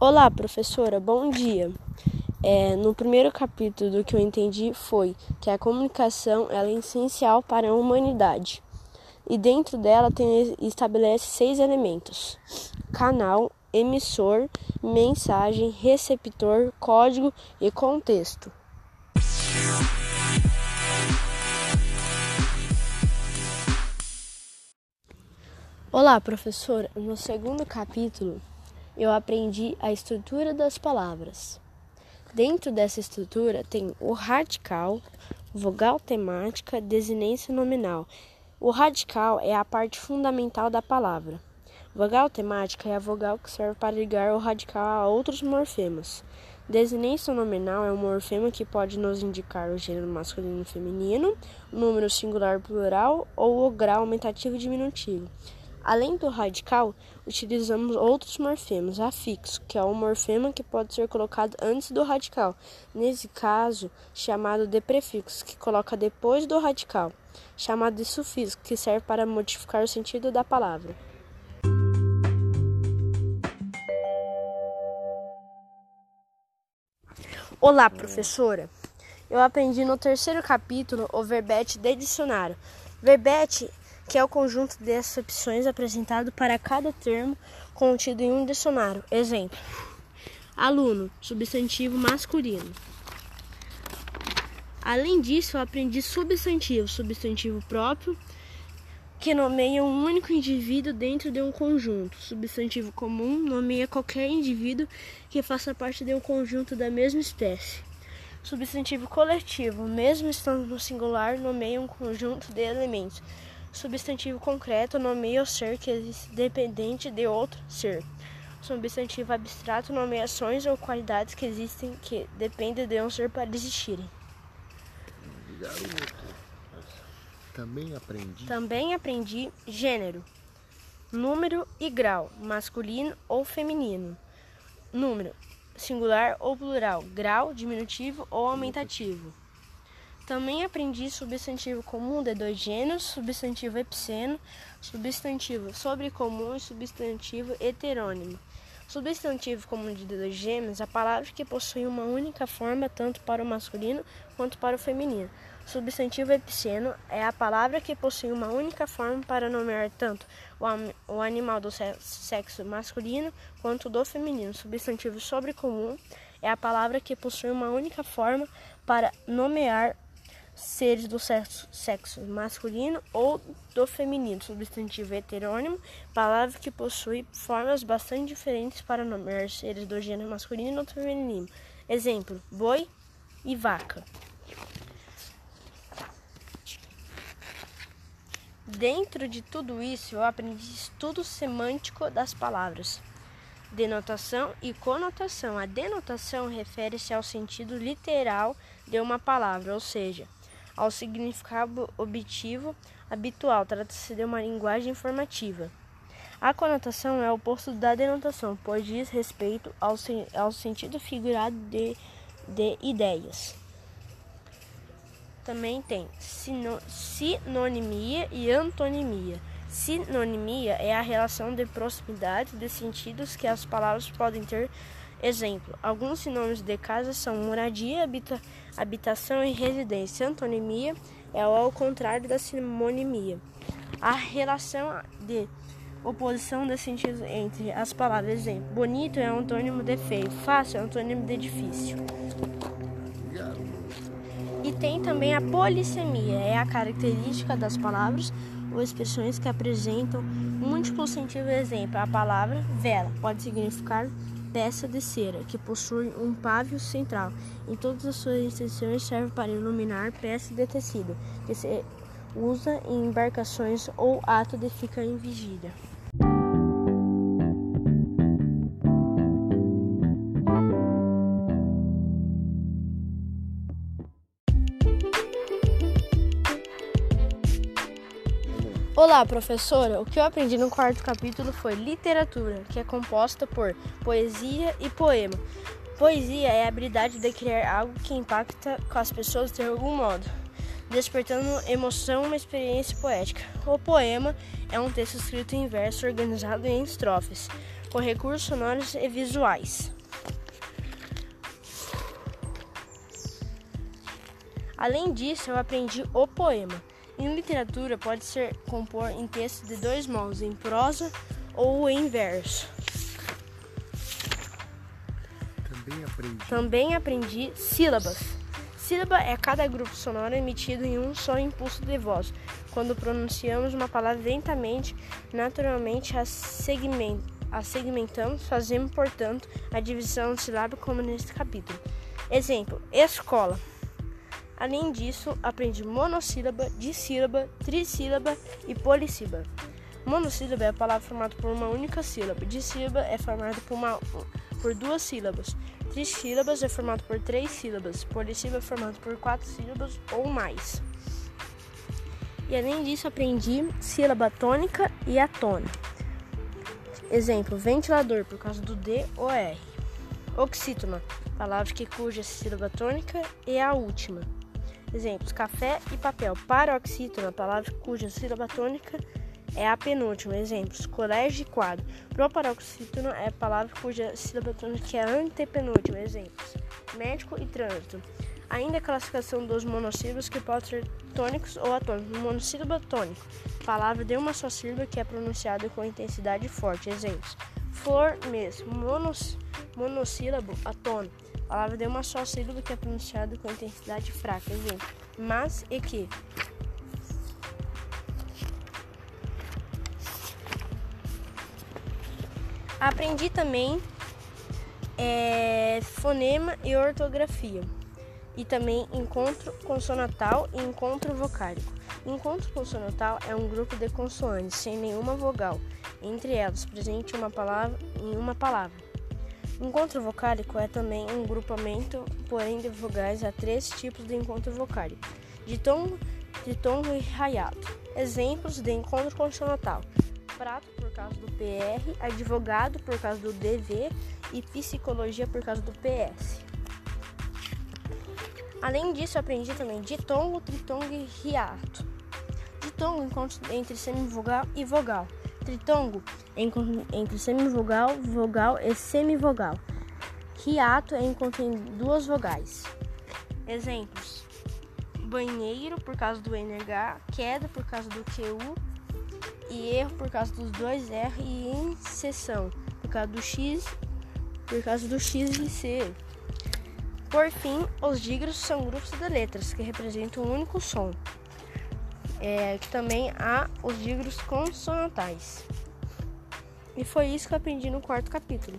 Olá, professora, bom dia. É, no primeiro capítulo do que eu entendi foi que a comunicação é essencial para a humanidade e dentro dela tem, estabelece seis elementos: canal, emissor, mensagem, receptor, código e contexto. Olá, professora. No segundo capítulo, eu aprendi a estrutura das palavras. Dentro dessa estrutura tem o radical, vogal temática, desinência nominal. O radical é a parte fundamental da palavra. Vogal temática é a vogal que serve para ligar o radical a outros morfemas. Desinência nominal é um morfema que pode nos indicar o gênero masculino e feminino, o número singular plural ou o grau aumentativo e diminutivo. Além do radical, utilizamos outros morfemas, afixo, que é o morfema que pode ser colocado antes do radical, nesse caso, chamado de prefixo, que coloca depois do radical, chamado de sufixo, que serve para modificar o sentido da palavra. Olá, professora! Eu aprendi no terceiro capítulo o verbete de dicionário. Verbete que é o conjunto de acepções apresentado para cada termo contido em um dicionário. Exemplo: aluno, substantivo masculino. Além disso, eu aprendi substantivo, substantivo próprio, que nomeia um único indivíduo dentro de um conjunto. Substantivo comum nomeia qualquer indivíduo que faça parte de um conjunto da mesma espécie. Substantivo coletivo, mesmo estando no singular, nomeia um conjunto de elementos Substantivo concreto nomeia o ser que existe dependente de outro ser. Substantivo abstrato nomeia ações ou qualidades que existem que dependem de um ser para existirem. Garoto, também aprendi. Também aprendi gênero, número e grau, masculino ou feminino. Número, singular ou plural, grau, diminutivo ou aumentativo. Também aprendi substantivo comum de dois gêneros, substantivo epiceno, substantivo sobrecomum e substantivo heterônimo. Substantivo comum de dois gêmeos, a palavra que possui uma única forma tanto para o masculino quanto para o feminino. Substantivo epiceno é a palavra que possui uma única forma para nomear tanto o animal do sexo masculino quanto do feminino. Substantivo sobrecomum é a palavra que possui uma única forma para nomear seres do sexo, sexo masculino ou do feminino, substantivo heterônimo, palavra que possui formas bastante diferentes para nomear seres do gênero masculino ou feminino. Exemplo: boi e vaca. Dentro de tudo isso, eu aprendi estudo semântico das palavras. Denotação e conotação. A denotação refere-se ao sentido literal de uma palavra, ou seja, ao significado obtivo habitual. Trata-se de uma linguagem informativa. A conotação é o oposto da denotação, pois diz respeito ao, ao sentido figurado de, de ideias. Também tem sino, sinonimia e antonimia. Sinonimia é a relação de proximidade de sentidos que as palavras podem ter Exemplo: alguns sinônimos de casa são moradia, habita, habitação e residência. Antonimia é ao contrário da sinonimia. A relação de oposição de sentido entre as palavras. Exemplo: bonito é antônimo de feio, fácil é antônimo de difícil. E tem também a polissemia, é a característica das palavras ou expressões que apresentam múltiplos sentidos. Exemplo: a palavra vela pode significar peça de cera que possui um pávio central. Em todas as suas extensões serve para iluminar peça de tecido que se usa em embarcações ou ato de ficar em vigília. Olá, professora. O que eu aprendi no quarto capítulo foi literatura, que é composta por poesia e poema. Poesia é a habilidade de criar algo que impacta com as pessoas de algum modo, despertando emoção uma experiência poética. O poema é um texto escrito em verso organizado em estrofes. com recursos sonoros e visuais. Além disso, eu aprendi o poema. Em literatura, pode ser compor em texto de dois modos, em prosa ou em verso. Também aprendi. Também aprendi sílabas. Sílaba é cada grupo sonoro emitido em um só impulso de voz. Quando pronunciamos uma palavra lentamente, naturalmente a, segment, a segmentamos, fazemos, portanto, a divisão silábica como neste capítulo. Exemplo: escola. Além disso, aprendi monossílaba, dissílaba, trissílaba e polissílaba. Monossílaba é a palavra formada por uma única sílaba. Dissílaba é formada por, uma, por duas sílabas. Trissílabas é formado por três sílabas. Polissílaba é formado por quatro sílabas ou mais. E além disso, aprendi sílaba tônica e atônica. Exemplo: ventilador, por causa do D ou R. Oxítona, palavra que cuja sílaba tônica é a última. Exemplos: café e papel. Paroxítona, palavra cuja sílaba tônica é a penúltima. Exemplos: colégio e quadro. Proparoxítona é palavra cuja sílaba tônica é a antepenúltima. Exemplos: médico e trânsito. Ainda a classificação dos monossílabos que podem ser tônicos ou atônicos. Monossílabo tônico, palavra de uma só sílaba que é pronunciada com intensidade forte. Exemplos: flor, mês. Monos, monossílabo atônico Palavra de uma só sílaba que é pronunciada com intensidade fraca. Exemplo: mas e que. Aprendi também é, fonema e ortografia. E também encontro consonantal e encontro vocálico. Encontro consonantal é um grupo de consoantes sem nenhuma vogal, entre elas presente uma palavra, em uma palavra. Encontro vocálico é também um grupamento, porém de vogais. Há três tipos de encontro vocálico: de tom e raiado. Exemplos de encontro consonantal: prato por causa do PR, advogado por causa do DV e psicologia por causa do PS. Além disso, aprendi também ditongo, tritongo e hiato. Ditongo encontro entre semivogal e vogal tritongo entre semivogal, vogal e semivogal. Hiato é encontro em duas vogais. Exemplos: banheiro por causa do NH, queda por causa do QU e erro por causa dos dois R e inserção por causa do X, por causa do X e C. Por fim, os dígitos são grupos de letras que representam um único som é, que também há os dígitos consonantais. E foi isso que eu aprendi no quarto capítulo.